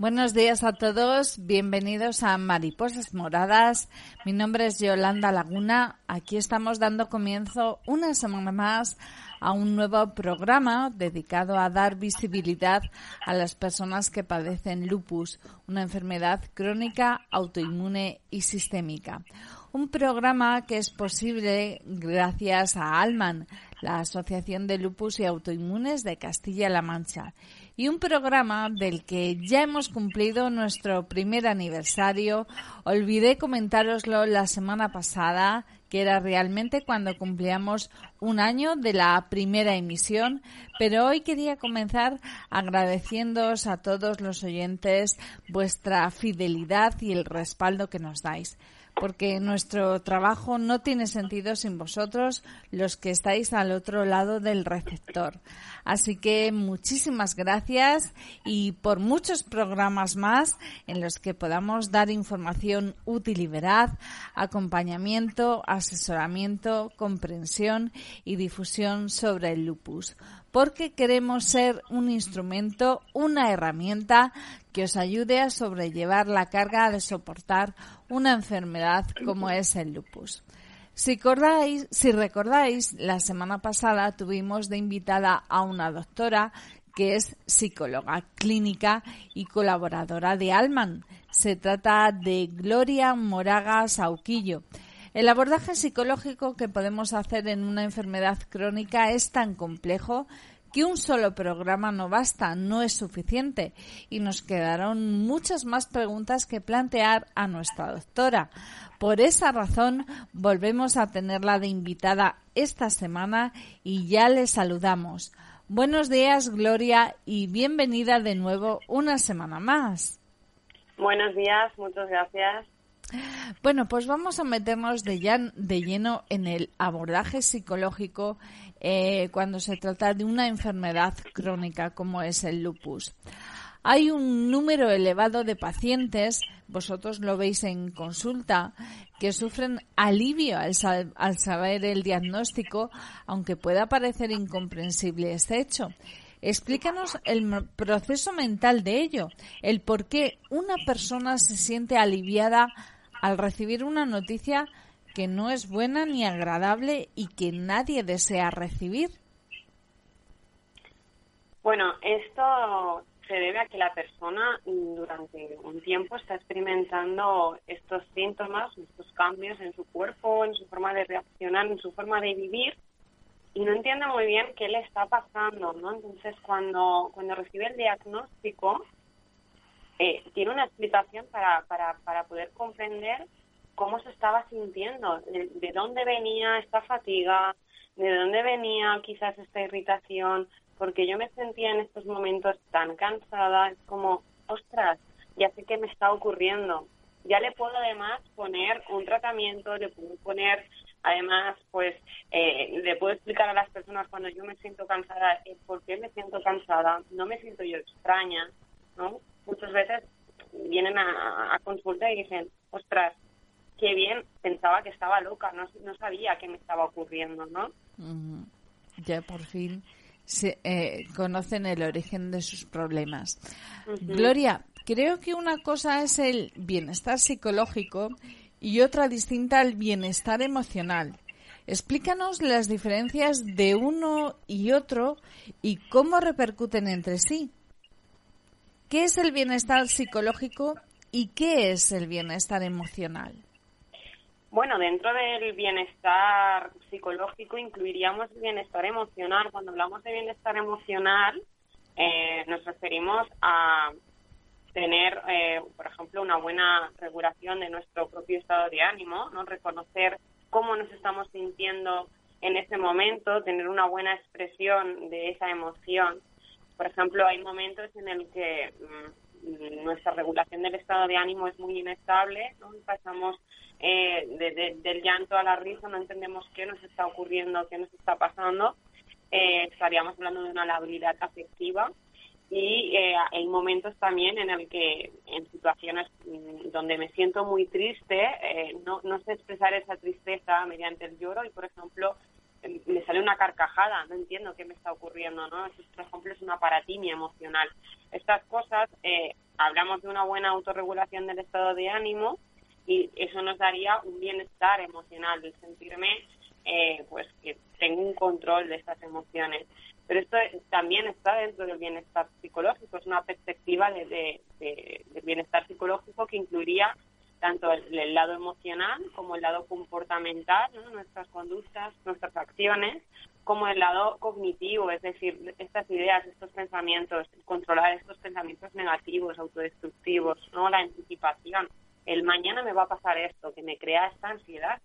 Buenos días a todos, bienvenidos a Mariposas Moradas. Mi nombre es Yolanda Laguna. Aquí estamos dando comienzo una semana más a un nuevo programa dedicado a dar visibilidad a las personas que padecen lupus, una enfermedad crónica, autoinmune y sistémica. Un programa que es posible gracias a ALMAN, la Asociación de Lupus y Autoinmunes de Castilla-La Mancha y un programa del que ya hemos cumplido nuestro primer aniversario. Olvidé comentároslo la semana pasada, que era realmente cuando cumplíamos un año de la primera emisión, pero hoy quería comenzar agradeciéndoos a todos los oyentes vuestra fidelidad y el respaldo que nos dais porque nuestro trabajo no tiene sentido sin vosotros, los que estáis al otro lado del receptor. Así que muchísimas gracias y por muchos programas más en los que podamos dar información útil y veraz, acompañamiento, asesoramiento, comprensión y difusión sobre el lupus porque queremos ser un instrumento, una herramienta que os ayude a sobrellevar la carga de soportar una enfermedad como es el lupus. Si recordáis, si recordáis, la semana pasada tuvimos de invitada a una doctora que es psicóloga clínica y colaboradora de Alman. Se trata de Gloria Moraga Sauquillo. El abordaje psicológico que podemos hacer en una enfermedad crónica es tan complejo que un solo programa no basta, no es suficiente y nos quedaron muchas más preguntas que plantear a nuestra doctora. Por esa razón volvemos a tenerla de invitada esta semana y ya le saludamos. Buenos días, Gloria, y bienvenida de nuevo una semana más. Buenos días, muchas gracias. Bueno, pues vamos a meternos de, lleno en el abordaje psicológico eh, cuando se trata de una enfermedad crónica como es el lupus. Hay un número elevado de pacientes, vosotros lo veis en consulta, que sufren alivio al, al saber el diagnóstico, aunque pueda parecer incomprensible este hecho. Explícanos el proceso mental de ello, el por qué una persona se siente aliviada al recibir una noticia que no es buena ni agradable y que nadie desea recibir? Bueno, esto se debe a que la persona durante un tiempo está experimentando estos síntomas, estos cambios en su cuerpo, en su forma de reaccionar, en su forma de vivir y no entiende muy bien qué le está pasando, ¿no? Entonces, cuando, cuando recibe el diagnóstico, eh, tiene una explicación para, para, para poder comprender cómo se estaba sintiendo, de, dónde venía esta fatiga, de dónde venía quizás esta irritación, porque yo me sentía en estos momentos tan cansada, es como, ostras, ya sé qué me está ocurriendo. Ya le puedo además poner un tratamiento, le puedo poner además, pues, eh, le puedo explicar a las personas cuando yo me siento cansada por qué me siento cansada, no me siento yo extraña, ¿no? Muchas veces vienen a, a consulta y dicen, ostras, qué bien, pensaba que estaba loca, no, no sabía qué me estaba ocurriendo, ¿no? Ya por fin se, eh, conocen el origen de sus problemas. Gloria, creo que una cosa es el bienestar psicológico y otra distinta el bienestar emocional. Explícanos las diferencias de uno y otro y cómo repercuten entre sí. ¿Qué es el bienestar psicológico y qué es el bienestar emocional? Bueno, dentro del bienestar psicológico incluiríamos el bienestar emocional. Cuando hablamos de bienestar emocional, eh, nos referimos a tener, eh, por ejemplo, una buena regulación de nuestro propio estado de ánimo, no reconocer cómo nos estamos sintiendo en ese momento, tener una buena expresión de esa emoción. Por ejemplo, hay momentos en el que mm, nuestra regulación del estado de ánimo es muy inestable, ¿no? pasamos eh, del llanto a la risa, no entendemos qué nos está ocurriendo, qué nos está pasando. Eh, estaríamos hablando de una labilidad afectiva y eh, hay momentos también en el que en situaciones mm, donde me siento muy triste eh, no, no sé expresar esa tristeza mediante el lloro y por ejemplo em, me sale una carcajada no entiendo qué me está ocurriendo no eso por ejemplo es una paratimia emocional. Estas cosas eh, hablamos de una buena autorregulación del estado de ánimo y eso nos daría un bienestar emocional de sentirme pues que tengo un control de estas emociones. Pero esto también está dentro del bienestar psicológico, es una perspectiva de, del bienestar psicológico que incluiría tanto el, lado emocional como el lado comportamental, nuestras conductas, nuestras acciones, como el lado cognitivo, es decir, estas ideas, estos pensamientos, controlar estos pensamientos negativos, autodestructivos, no la anticipación. El mañana me va a pasar esto, que me crea esta ansiedad.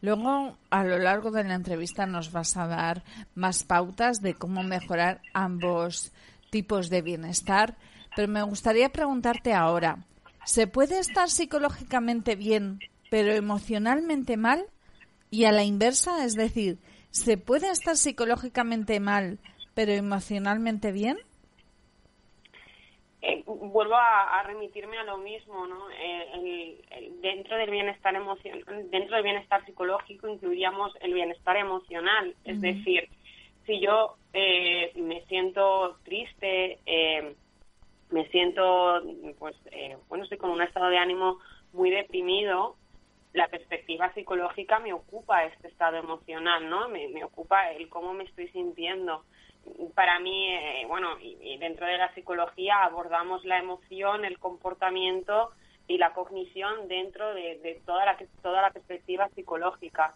Luego, a lo largo de la entrevista nos vas a dar más pautas de cómo mejorar ambos tipos de bienestar, pero me gustaría preguntarte ahora, ¿se puede estar psicológicamente bien, pero emocionalmente mal? Y a la inversa, es decir, ¿se puede estar psicológicamente mal, pero emocionalmente bien? Eh, vuelvo a, remitirme a lo mismo, ¿no? Eh, dentro del bienestar emocional, dentro del bienestar psicológico incluiríamos el bienestar emocional, es decir, si yo eh, me siento triste, me siento, pues, bueno, estoy con un estado de ánimo muy deprimido, la perspectiva psicológica me ocupa este estado emocional, ¿no? Me, ocupa el cómo me estoy sintiendo para mí, eh, bueno, y, dentro de la psicología abordamos la emoción, el comportamiento y la cognición dentro de, toda la toda la perspectiva psicológica.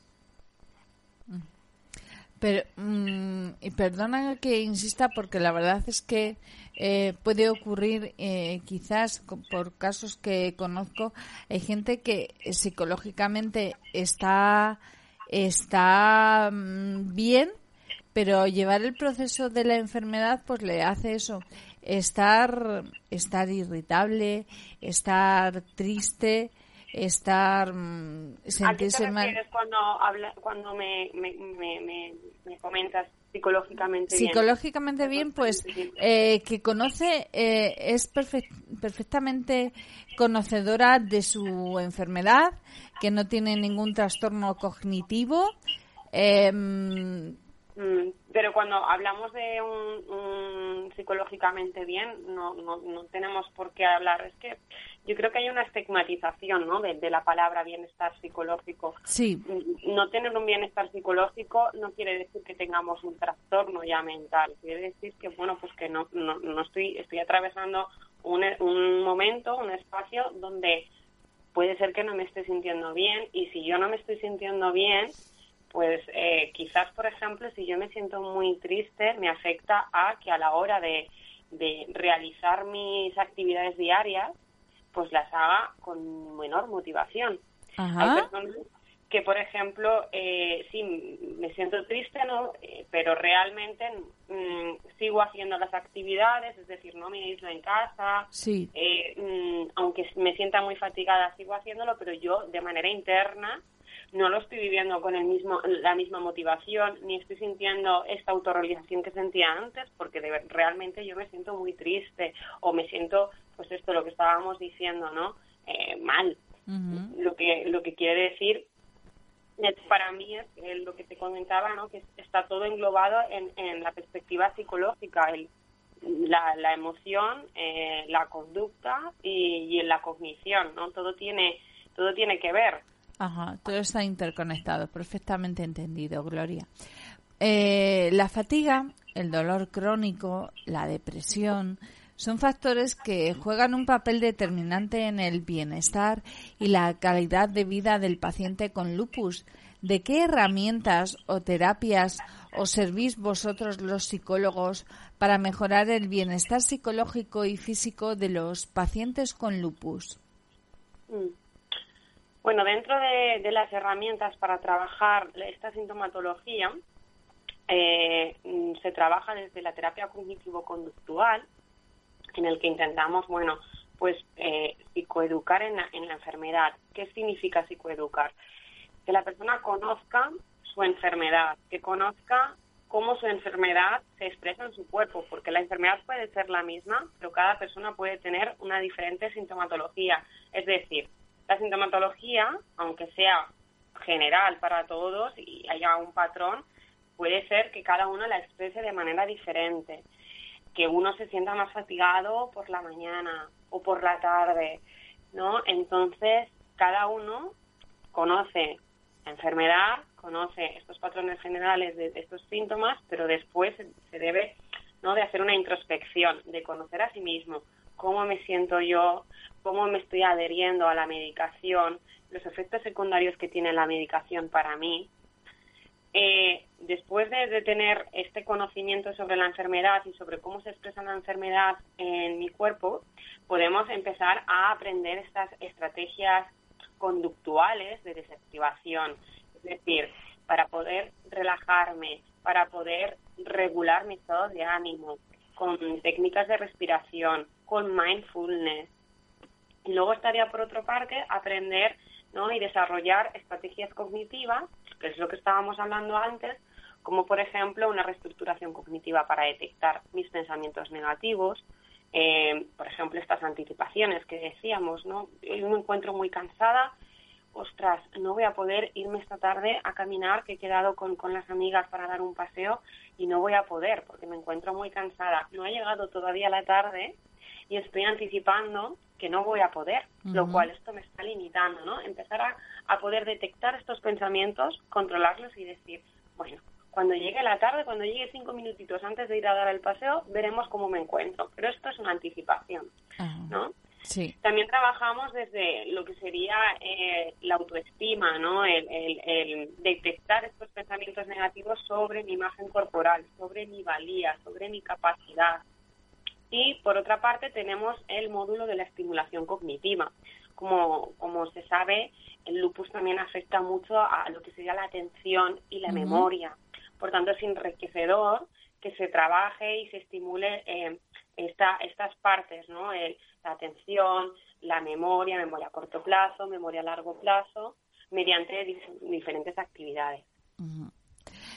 Pero, mm, y perdona que insista porque la verdad es que eh, puede ocurrir, eh, quizás por casos que conozco, hay gente que psicológicamente está, está mm, bien, pero llevar el proceso de la enfermedad pues le hace eso estar estar irritable estar triste estar mm, sentirse ¿A qué te mal. cuando habla, cuando me, me, me, me, comentas psicológicamente bien psicológicamente bien pues eh, que conoce eh, es perfectamente conocedora de su enfermedad que no tiene ningún trastorno cognitivo eh, Mm, pero cuando hablamos de un, psicológicamente bien, no, no, no, tenemos por qué hablar. Es que yo creo que hay una estigmatización ¿no? de, la palabra bienestar psicológico. Sí. No tener un bienestar psicológico no quiere decir que tengamos un trastorno ya mental. Quiere decir que, bueno, pues que no, no, no estoy, estoy atravesando un, un momento, un espacio donde puede ser que no me esté sintiendo bien y si yo no me estoy sintiendo bien, pues eh, quizás, por ejemplo, si yo me siento muy triste, me afecta a que a la hora de, realizar mis actividades diarias, pues las haga con menor motivación. Hay personas que, por ejemplo, eh, sí, me siento triste, ¿no? Eh, pero realmente mm, sigo haciendo las actividades, es decir, no me aíslo en casa. Sí. Eh, mm, aunque me sienta muy fatigada, sigo haciéndolo, pero yo de manera interna no lo estoy viviendo con el mismo, la misma motivación, ni estoy sintiendo esta autorrealización que sentía antes, porque realmente yo me siento muy triste o me siento, pues esto, lo que estábamos diciendo, ¿no? Eh, mal. Lo que lo que quiere decir para mí es lo que te comentaba, ¿no? Que está todo englobado en, en la perspectiva psicológica, el, la, la emoción, eh, la conducta y, y en la cognición, ¿no? Todo tiene todo tiene que ver Ajá, todo está interconectado, perfectamente entendido, Gloria. Eh, la fatiga, el dolor crónico, la depresión, son factores que juegan un papel determinante en el bienestar y la calidad de vida del paciente con lupus. ¿De qué herramientas o terapias os servís vosotros los psicólogos para mejorar el bienestar psicológico y físico de los pacientes con lupus? Mm. Bueno, dentro de, las herramientas para trabajar esta sintomatología, eh, mm, se trabaja desde la terapia cognitivo-conductual, en el que intentamos, bueno, pues eh, psicoeducar en la, en la enfermedad. ¿Qué significa psicoeducar? Que la persona conozca su enfermedad, que conozca cómo su enfermedad se expresa en su cuerpo, porque la enfermedad puede ser la misma, pero cada persona puede tener una diferente sintomatología. Es decir, la sintomatología, aunque sea general para todos y haya un patrón, puede ser que cada uno la exprese de manera diferente que uno se sienta más fatigado por la mañana o por la tarde, ¿no? Entonces, cada uno conoce la enfermedad, conoce estos patrones generales de, estos síntomas, pero después se debe, ¿no?, de hacer una introspección, de conocer a sí mismo, cómo me siento yo, cómo me estoy adheriendo a la medicación, los efectos secundarios que tiene la medicación para mí, eh, después de, tener este conocimiento sobre la enfermedad y sobre cómo se expresa la enfermedad en mi cuerpo, podemos empezar a aprender estas estrategias conductuales de desactivación. Es decir, para poder relajarme, para poder regular mi estado de ánimo, con técnicas de respiración, con mindfulness. Y luego estaría, por otro parte, aprender ¿no? y desarrollar estrategias cognitivas que es lo que estábamos hablando antes, como por ejemplo una reestructuración cognitiva para detectar mis pensamientos negativos, eh, por ejemplo estas anticipaciones que decíamos, ¿no? Me encuentro muy cansada, ostras, no voy a poder irme esta tarde a caminar, que he quedado con, con las amigas para dar un paseo y no voy a poder porque me encuentro muy cansada. No ha llegado todavía la tarde y estoy anticipando que no voy a poder, lo cual esto me está limitando, ¿no? Empezar a, a poder detectar estos pensamientos, controlarlos y decir, bueno, cuando llegue la tarde, cuando llegue cinco minutitos antes de ir a dar el paseo, veremos cómo me encuentro. Pero esto es una anticipación, ¿no? Sí. También trabajamos desde lo que sería eh, la autoestima, ¿no? El, el, detectar estos pensamientos negativos sobre mi imagen corporal, sobre mi valía, sobre mi capacidad, y por otra parte tenemos el módulo de la estimulación cognitiva. Como, como se sabe, el lupus también afecta mucho a lo que sería la atención y la memoria. Por tanto, es enriquecedor que se trabaje y se estimule eh, esta, estas partes, ¿no? la atención, la memoria, memoria a corto plazo, memoria a largo plazo, mediante diferentes actividades.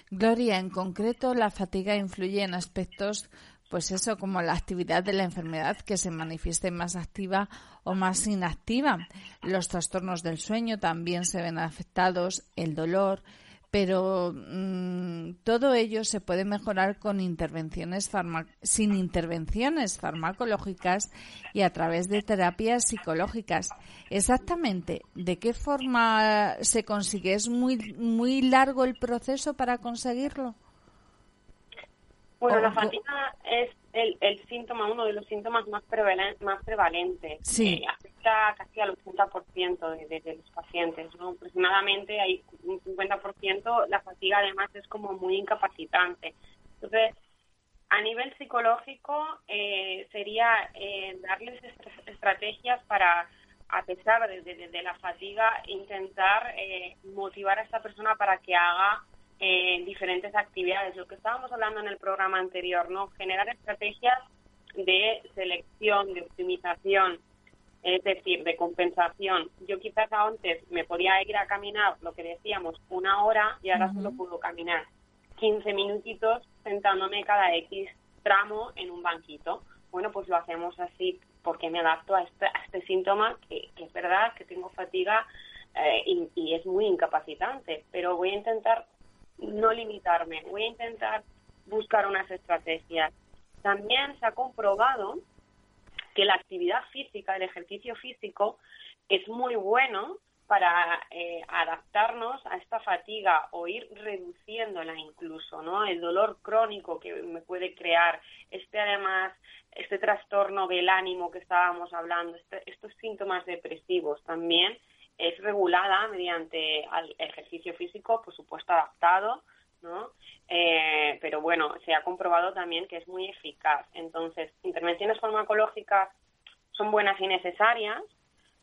Gloria, en concreto, la fatiga influye en aspectos pues eso, como la actividad de la enfermedad que se manifieste más activa o más inactiva. Los trastornos del sueño también se ven afectados, el dolor, pero mm, todo ello se puede mejorar con intervenciones sin intervenciones farmacológicas y a través de terapias psicológicas. Exactamente, ¿de qué forma se consigue? ¿Es muy muy largo el proceso para conseguirlo? Bueno, la fatiga es el, el síntoma, uno de los síntomas más, prevalentes. Más prevalentes. Sí. Eh, afecta casi al 80% de, de, los pacientes. ¿no? Aproximadamente hay un 50%. La fatiga además es como muy incapacitante. Entonces, a nivel psicológico eh, sería eh, darles estrategias para, a pesar de, de la fatiga, intentar motivar a esta persona para que haga en diferentes actividades. Lo que estábamos hablando en el programa anterior, ¿no? Generar estrategias de selección, de optimización, es decir, de compensación. Yo quizás antes me podía ir a caminar, lo que decíamos, una hora y ahora solo puedo caminar 15 minutitos sentándome cada X tramo en un banquito. Bueno, pues lo hacemos así porque me adapto a este, a este síntoma que, es verdad que tengo fatiga eh, y, y es muy incapacitante, pero voy a intentar no limitarme, voy a intentar buscar unas estrategias. También se ha comprobado que la actividad física, el ejercicio físico, es muy bueno para eh, adaptarnos a esta fatiga o ir reduciéndola incluso, ¿no? El dolor crónico que me puede crear, este además, este trastorno del ánimo que estábamos hablando, este, estos síntomas depresivos también es regulada mediante el ejercicio físico, por supuesto adaptado, ¿no? Eh, pero bueno, se ha comprobado también que es muy eficaz. Entonces, intervenciones farmacológicas son buenas y necesarias,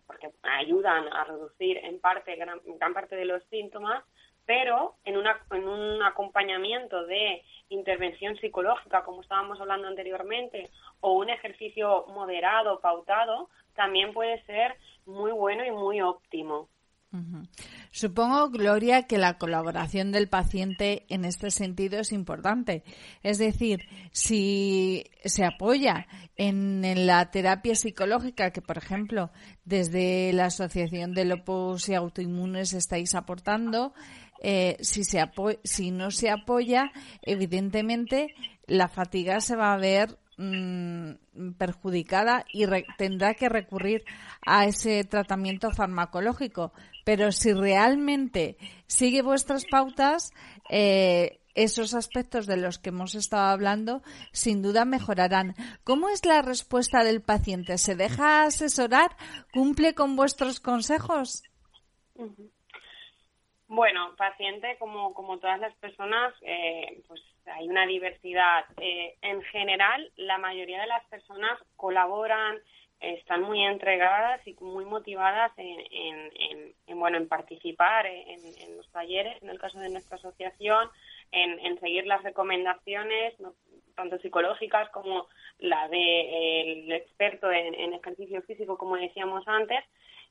porque ayudan a reducir en parte gran, parte de los síntomas, pero en, una, en un acompañamiento de intervención psicológica, como estábamos hablando anteriormente, o un ejercicio moderado, pautado, también puede ser muy bueno y muy óptimo. Supongo, Gloria, que la colaboración del paciente en este sentido es importante. Es decir, si se apoya en, la terapia psicológica que, por ejemplo, desde la Asociación de Lopus y Autoinmunes estáis aportando, eh, si, se si no se apoya, evidentemente la fatiga se va a ver mm, perjudicada y tendrá que recurrir a ese tratamiento farmacológico pero si realmente sigue vuestras pautas, eh, esos aspectos de los que hemos estado hablando sin duda mejorarán. ¿Cómo es la respuesta del paciente? ¿Se deja asesorar? ¿Cumple con vuestros consejos? Bueno, paciente, como, como todas las personas, eh, pues hay una diversidad. Eh, en general, la mayoría de las personas colaboran, están muy entregadas y muy motivadas en, en, bueno en participar en, los talleres en el caso de nuestra asociación en, seguir las recomendaciones tanto psicológicas como la del experto en, ejercicio físico como decíamos antes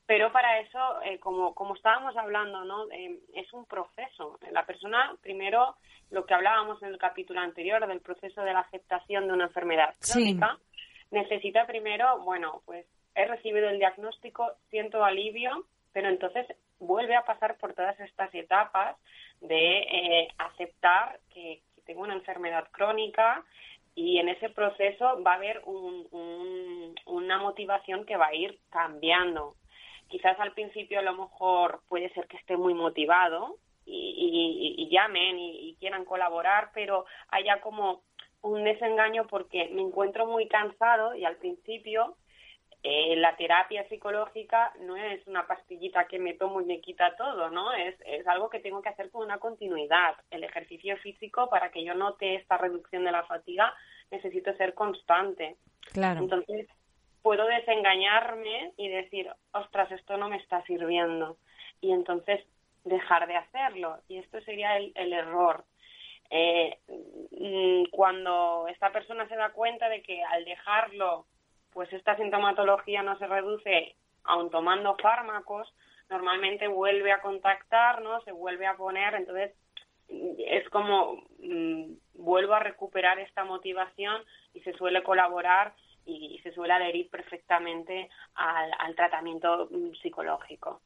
pero para eso eh, como como estábamos hablando no eh, es un proceso. La persona primero lo que hablábamos en el capítulo anterior del proceso de la aceptación de una enfermedad crónica necesita primero, bueno, pues he recibido el diagnóstico, siento alivio, pero entonces vuelve a pasar por todas estas etapas de eh, aceptar que, tengo una enfermedad crónica y en ese proceso va a haber una motivación que va a ir cambiando. Quizás al principio a lo mejor puede ser que esté muy motivado y, llamen y, quieran colaborar, pero haya como un desengaño porque me encuentro muy cansado y al principio eh, la terapia psicológica no es una pastillita que me tomo y me quita todo, ¿no? Es, es algo que tengo que hacer con una continuidad. El ejercicio físico, para que yo note esta reducción de la fatiga, necesito ser constante. Claro. Entonces, puedo desengañarme y decir, ostras, esto no me está sirviendo. Y entonces dejar de hacerlo. Y esto sería el, error. Eh, mm, cuando esta persona se da cuenta de que al dejarlo, pues esta sintomatología no se reduce aun tomando fármacos, normalmente vuelve a contactarnos, se vuelve a poner, entonces es como mm, vuelvo a recuperar esta motivación y se suele colaborar y, se suele adherir perfectamente al, tratamiento mm, psicológico.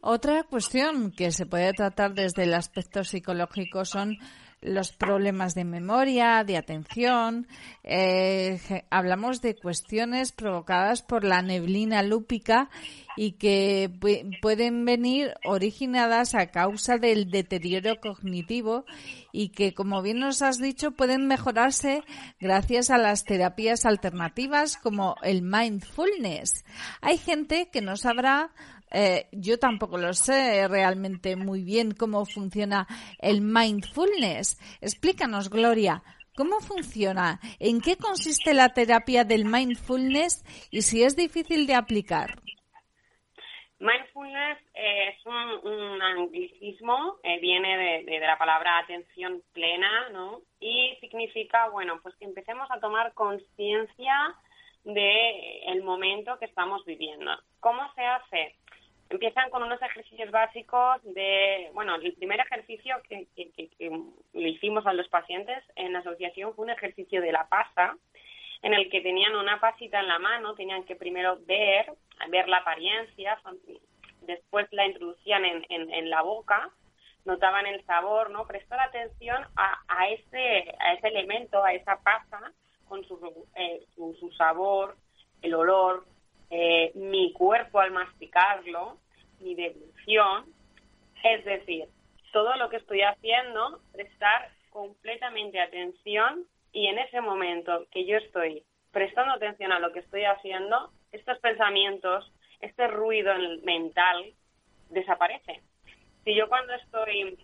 Otra cuestión que se puede tratar desde el aspecto psicológico son los problemas de memoria, de atención. Eh, hablamos de cuestiones provocadas por la neblina lúpica y que pueden venir originadas a causa del deterioro cognitivo y que, como bien nos has dicho, pueden mejorarse gracias a las terapias alternativas como el mindfulness. Hay gente que no sabrá eh, yo tampoco lo sé realmente muy bien cómo funciona el mindfulness. Explícanos, Gloria, ¿cómo funciona? ¿En qué consiste la terapia del mindfulness y si es difícil de aplicar? Mindfulness es un, anglicismo, eh, viene de, la palabra atención plena, ¿no? Y significa, bueno, pues que empecemos a tomar conciencia de el momento que estamos viviendo. ¿Cómo se hace? Empiezan con unos ejercicios básicos de, bueno, el primer ejercicio que, le hicimos a los pacientes en asociación fue un ejercicio de la pasa, en el que tenían una pasita en la mano, tenían que primero ver, ver la apariencia, después la introducían en, en, la boca, notaban el sabor, ¿no? Prestar atención a, a, ese, a ese elemento, a esa pasa, con eh, su, su sabor, el olor, eh, mi cuerpo al masticarlo ni devolución. Es decir, todo lo que estoy haciendo, prestar completamente atención y en ese momento que yo estoy prestando atención a lo que estoy haciendo, estos pensamientos, este ruido mental desaparece. Si yo cuando estoy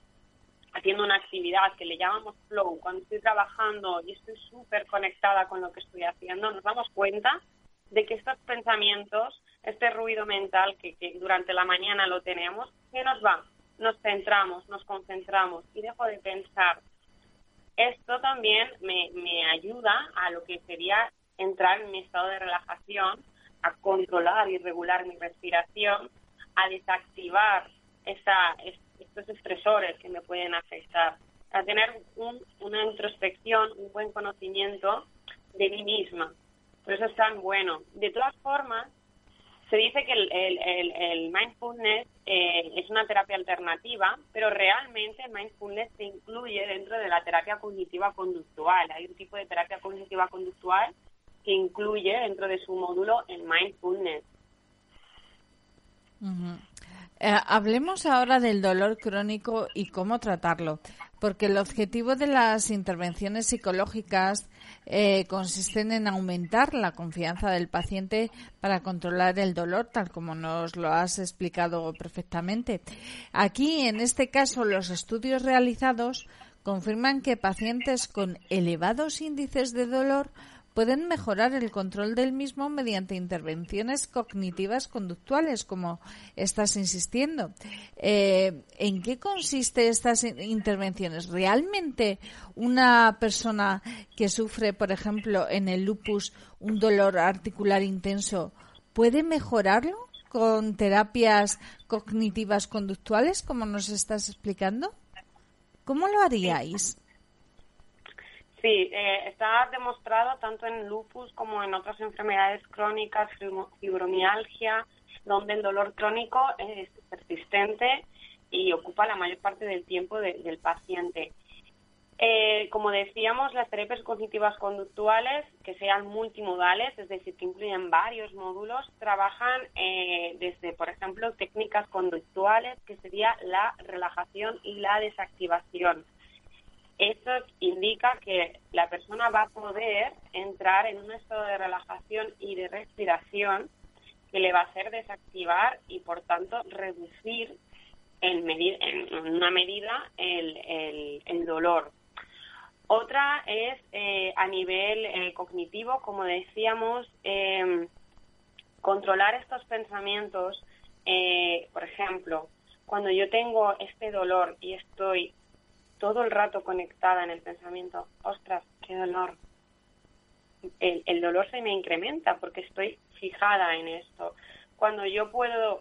haciendo una actividad que le llamamos flow, cuando estoy trabajando y estoy súper conectada con lo que estoy haciendo, nos damos cuenta de que estos pensamientos, este ruido mental que, durante la mañana lo tenemos, ¿qué nos va? Nos centramos, nos concentramos y dejo de pensar. Esto también me, me ayuda a lo que sería entrar en mi estado de relajación, a controlar y regular mi respiración, a desactivar esa, estos estresores que me pueden afectar, a tener una introspección, un buen conocimiento de mí misma. Por eso es tan bueno. De todas formas, se dice que el, mindfulness eh, es una terapia alternativa, pero realmente el mindfulness se incluye dentro de la terapia cognitiva conductual. Hay un tipo de terapia cognitiva conductual que incluye dentro de su módulo el mindfulness. Eh, hablemos ahora del dolor crónico y cómo tratarlo, porque el objetivo de las intervenciones psicológicas eh, consisten en aumentar la confianza del paciente para controlar el dolor, tal como nos lo has explicado perfectamente. Aquí, en este caso, los estudios realizados confirman que pacientes con elevados índices de dolor pueden mejorar el control del mismo mediante intervenciones cognitivas conductuales, como estás insistiendo. Eh, ¿En qué consiste estas intervenciones? ¿Realmente una persona que sufre, por ejemplo, en el lupus, un dolor articular intenso, puede mejorarlo con terapias cognitivas conductuales, como nos estás explicando? ¿Cómo lo haríais? Sí, eh, está demostrado tanto en lupus como en otras enfermedades crónicas, fibromialgia, donde el dolor crónico es persistente y ocupa la mayor parte del tiempo del paciente. Eh, como decíamos, las terapias cognitivas conductuales, que sean multimodales, es decir, que incluyen varios módulos, trabajan eh, desde, por ejemplo, técnicas conductuales, que sería la relajación y la desactivación esto indica que la persona va a poder entrar en un estado de relajación y de respiración que le va a hacer desactivar y, por tanto, reducir en, en una medida el, dolor. Otra es eh, a nivel eh, cognitivo, como decíamos, em, controlar estos pensamientos. Eh, por ejemplo, cuando yo tengo este dolor y estoy todo el rato conectada en el pensamiento, ostras, qué dolor. El, dolor se me incrementa porque estoy fijada en esto. Cuando yo puedo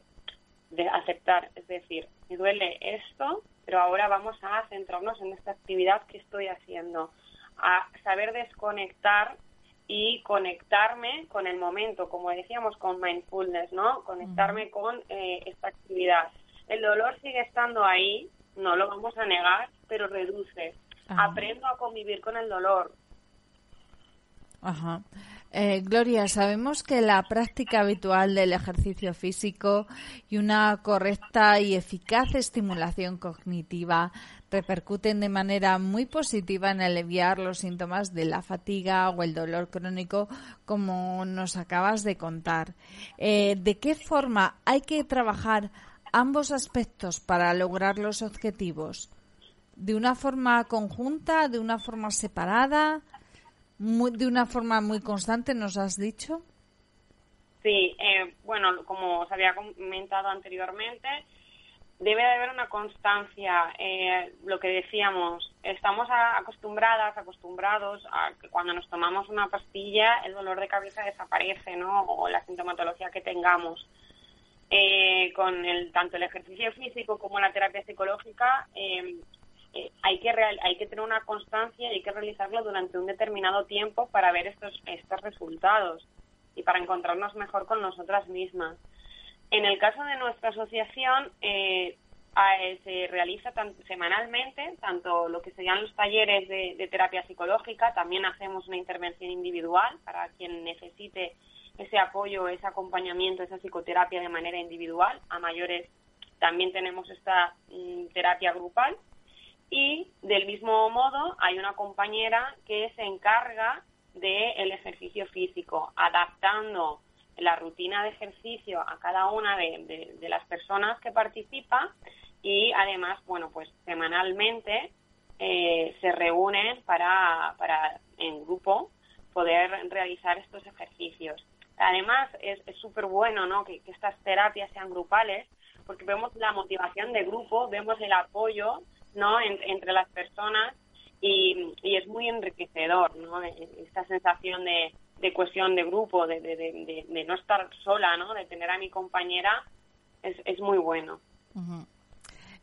aceptar, es decir, me duele esto, pero ahora vamos a centrarnos en esta actividad que estoy haciendo, a saber desconectar y conectarme con el momento, como decíamos con mindfulness, ¿no? Conectarme con eh, esta actividad. El dolor sigue estando ahí, no lo vamos a negar, pero reduce. Aprendo a convivir con el dolor. Ajá. Eh, Gloria, sabemos que la práctica habitual del ejercicio físico y una correcta y eficaz estimulación cognitiva repercuten de manera muy positiva en aliviar los síntomas de la fatiga o el dolor crónico, como nos acabas de contar. Eh, ¿De qué forma hay que trabajar ambos aspectos para lograr los objetivos? ¿De una forma conjunta, de una forma separada, de una forma muy constante, nos has dicho? Sí, eh, bueno, como os había comentado anteriormente, debe de haber una constancia. Eh, lo que decíamos, estamos acostumbradas, acostumbrados a que cuando nos tomamos una pastilla el dolor de cabeza desaparece, ¿no? O la sintomatología que tengamos. Eh, con el, tanto el ejercicio físico como la terapia psicológica, eh, eh, hay, que hay que tener una constancia y hay que realizarlo durante un determinado tiempo para ver estos, estos resultados y para encontrarnos mejor con nosotras mismas. En el caso de nuestra asociación, se realiza semanalmente tanto lo que serían los talleres de terapia psicológica, también hacemos una intervención individual para quien necesite ese apoyo, ese acompañamiento, esa psicoterapia de manera individual a mayores también tenemos esta mm, terapia grupal y del mismo modo hay una compañera que se encarga del ejercicio físico, adaptando la rutina de ejercicio a cada una de, las personas que participa y además, bueno, pues semanalmente eh, se reúnen para, para en grupo poder realizar estos ejercicios. Además, es súper bueno ¿no? que, estas terapias sean grupales porque vemos la motivación de grupo, vemos el apoyo ¿no? entre las personas y, y, es muy enriquecedor ¿no? esta sensación de, de cohesión de grupo, de, de, de, no estar sola, ¿no? de tener a mi compañera, es, es muy bueno.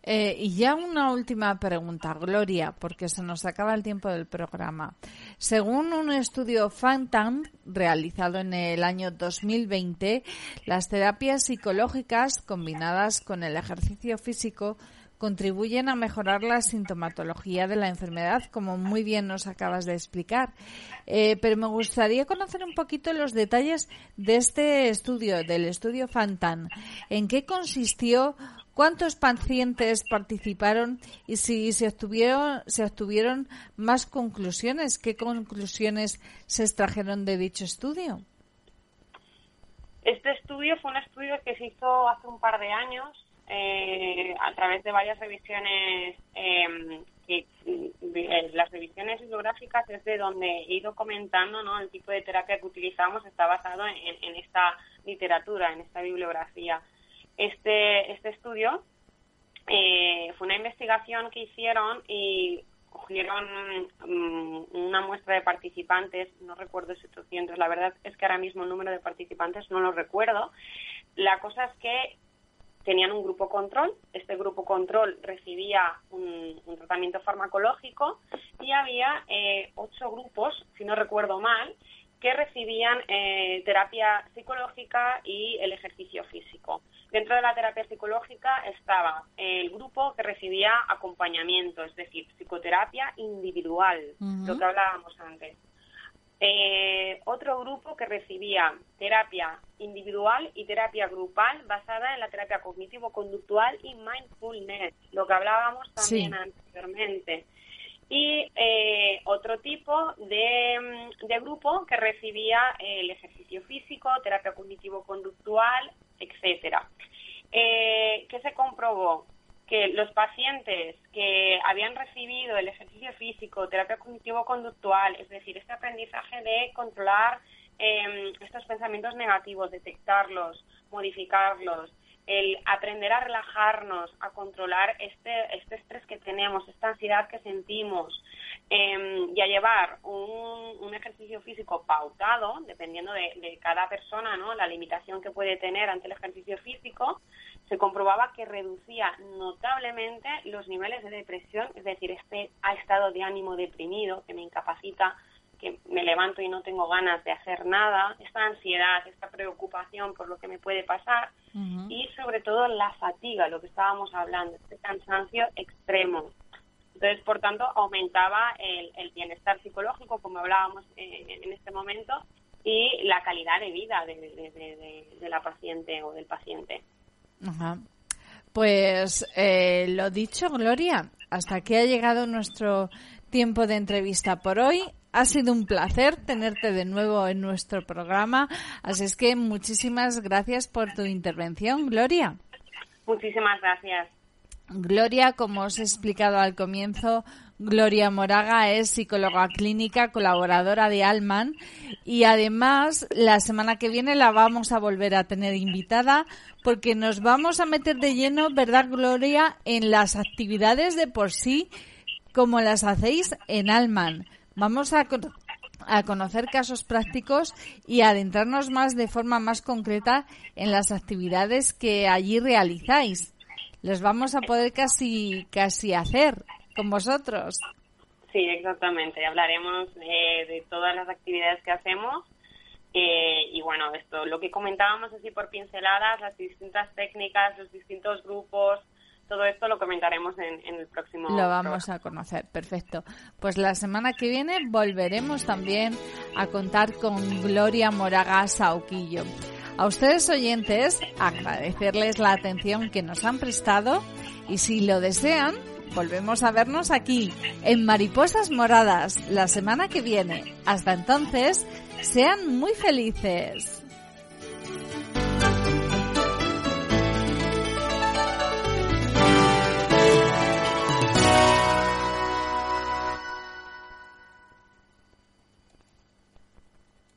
Eh, y ya una última pregunta, Gloria, porque se nos acaba el tiempo del programa. Según un estudio Fantam realizado en el año 2020, las terapias psicológicas combinadas con el ejercicio físico contribuyen a mejorar la sintomatología de la enfermedad, como muy bien nos acabas de explicar. Eh, pero me gustaría conocer un poquito los detalles de este estudio, del estudio Fantan. ¿En qué consistió? ¿Cuántos pacientes participaron y si se obtuvieron, se obtuvieron más conclusiones? ¿Qué conclusiones se extrajeron de dicho estudio? Este estudio fue un estudio que se hizo hace un par de años eh, a través de varias revisiones, em, que eh, las revisiones bibliográficas es de donde he ido comentando, ¿no? El tipo de terapia que utilizamos está basado en, esta literatura, en esta bibliografía. Este, este estudio eh, fue una investigación que hicieron y cogieron mm, una muestra de participantes, no recuerdo si 800, la verdad es que ahora mismo el número de participantes no lo recuerdo. La cosa es que tenían un grupo control. Este grupo control recibía un, tratamiento farmacológico y había eh, ocho grupos, si no recuerdo mal, que recibían eh, terapia psicológica y el ejercicio físico. Dentro de la terapia psicológica estaba el grupo que recibía acompañamiento, es decir, psicoterapia individual, lo que hablábamos antes. Eh, otro grupo que recibía terapia individual y terapia grupal basada en la terapia cognitivo-conductual y mindfulness, lo que hablábamos también anteriormente. Y eh, otro tipo de, de, grupo que recibía el ejercicio físico, terapia cognitivo-conductual, etcétera. Eh, ¿Qué se comprobó? Que los pacientes que habían recibido el ejercicio físico, terapia cognitivo-conductual, es decir, este aprendizaje de controlar em, estos pensamientos negativos, detectarlos, modificarlos, el aprender a relajarnos, a controlar este, este estrés que tenemos, esta ansiedad que sentimos em, y a llevar un, un, ejercicio físico pautado, dependiendo de, de, cada persona, ¿no? la limitación que puede tener ante el ejercicio físico, se comprobaba que reducía notablemente los niveles de depresión, es decir, este estado de ánimo deprimido que me incapacita, que me levanto y no tengo ganas de hacer nada, esta ansiedad, esta preocupación por lo que me puede pasar y sobre todo la fatiga, lo que estábamos hablando, este cansancio extremo. Entonces, por tanto, aumentaba el, bienestar psicológico, como hablábamos en este momento, y la calidad de vida de la paciente o del paciente. Ajá. Pues eh, lo dicho, Gloria, hasta aquí ha llegado nuestro tiempo de entrevista por hoy. Ha sido un placer tenerte de nuevo en nuestro programa. Así es que muchísimas gracias por tu intervención, Gloria. Muchísimas gracias. Gloria, como os he explicado al comienzo, Gloria Moraga es psicóloga clínica, colaboradora de Alman y además la semana que viene la vamos a volver a tener invitada porque nos vamos a meter de lleno, ¿verdad Gloria?, en las actividades de por sí como las hacéis en Alman. Vamos a, a conocer casos prácticos y adentrarnos más de forma más concreta en las actividades que allí realizáis los vamos a poder casi, casi hacer con vosotros. Sí, exactamente. Hablaremos de, todas las actividades que hacemos eh, y bueno, esto, lo que comentábamos así por pinceladas, las distintas técnicas, los distintos grupos, todo esto lo comentaremos en, el próximo. Lo vamos a conocer, perfecto. Pues la semana que viene volveremos también a contar con Gloria Moraga Sauquillo. A ustedes oyentes, agradecerles la atención que nos han prestado y si lo desean, volvemos a vernos aquí, en Mariposas Moradas, la semana que viene. Hasta entonces, sean muy felices.